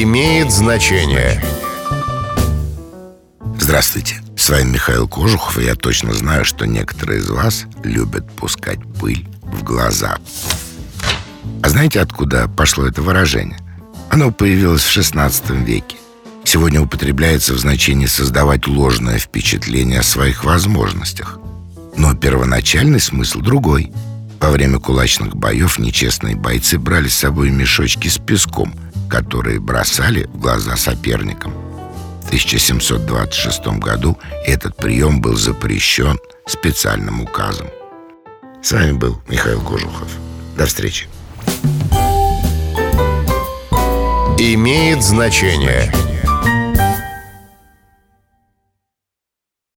имеет значение. Здравствуйте, с вами Михаил Кожухов, и я точно знаю, что некоторые из вас любят пускать пыль в глаза. А знаете, откуда пошло это выражение? Оно появилось в 16 веке. Сегодня употребляется в значении создавать ложное впечатление о своих возможностях. Но первоначальный смысл другой. Во время кулачных боев нечестные бойцы брали с собой мешочки с песком, которые бросали в глаза соперникам. В 1726 году этот прием был запрещен специальным указом. С вами был Михаил Кожухов. До встречи. Имеет значение.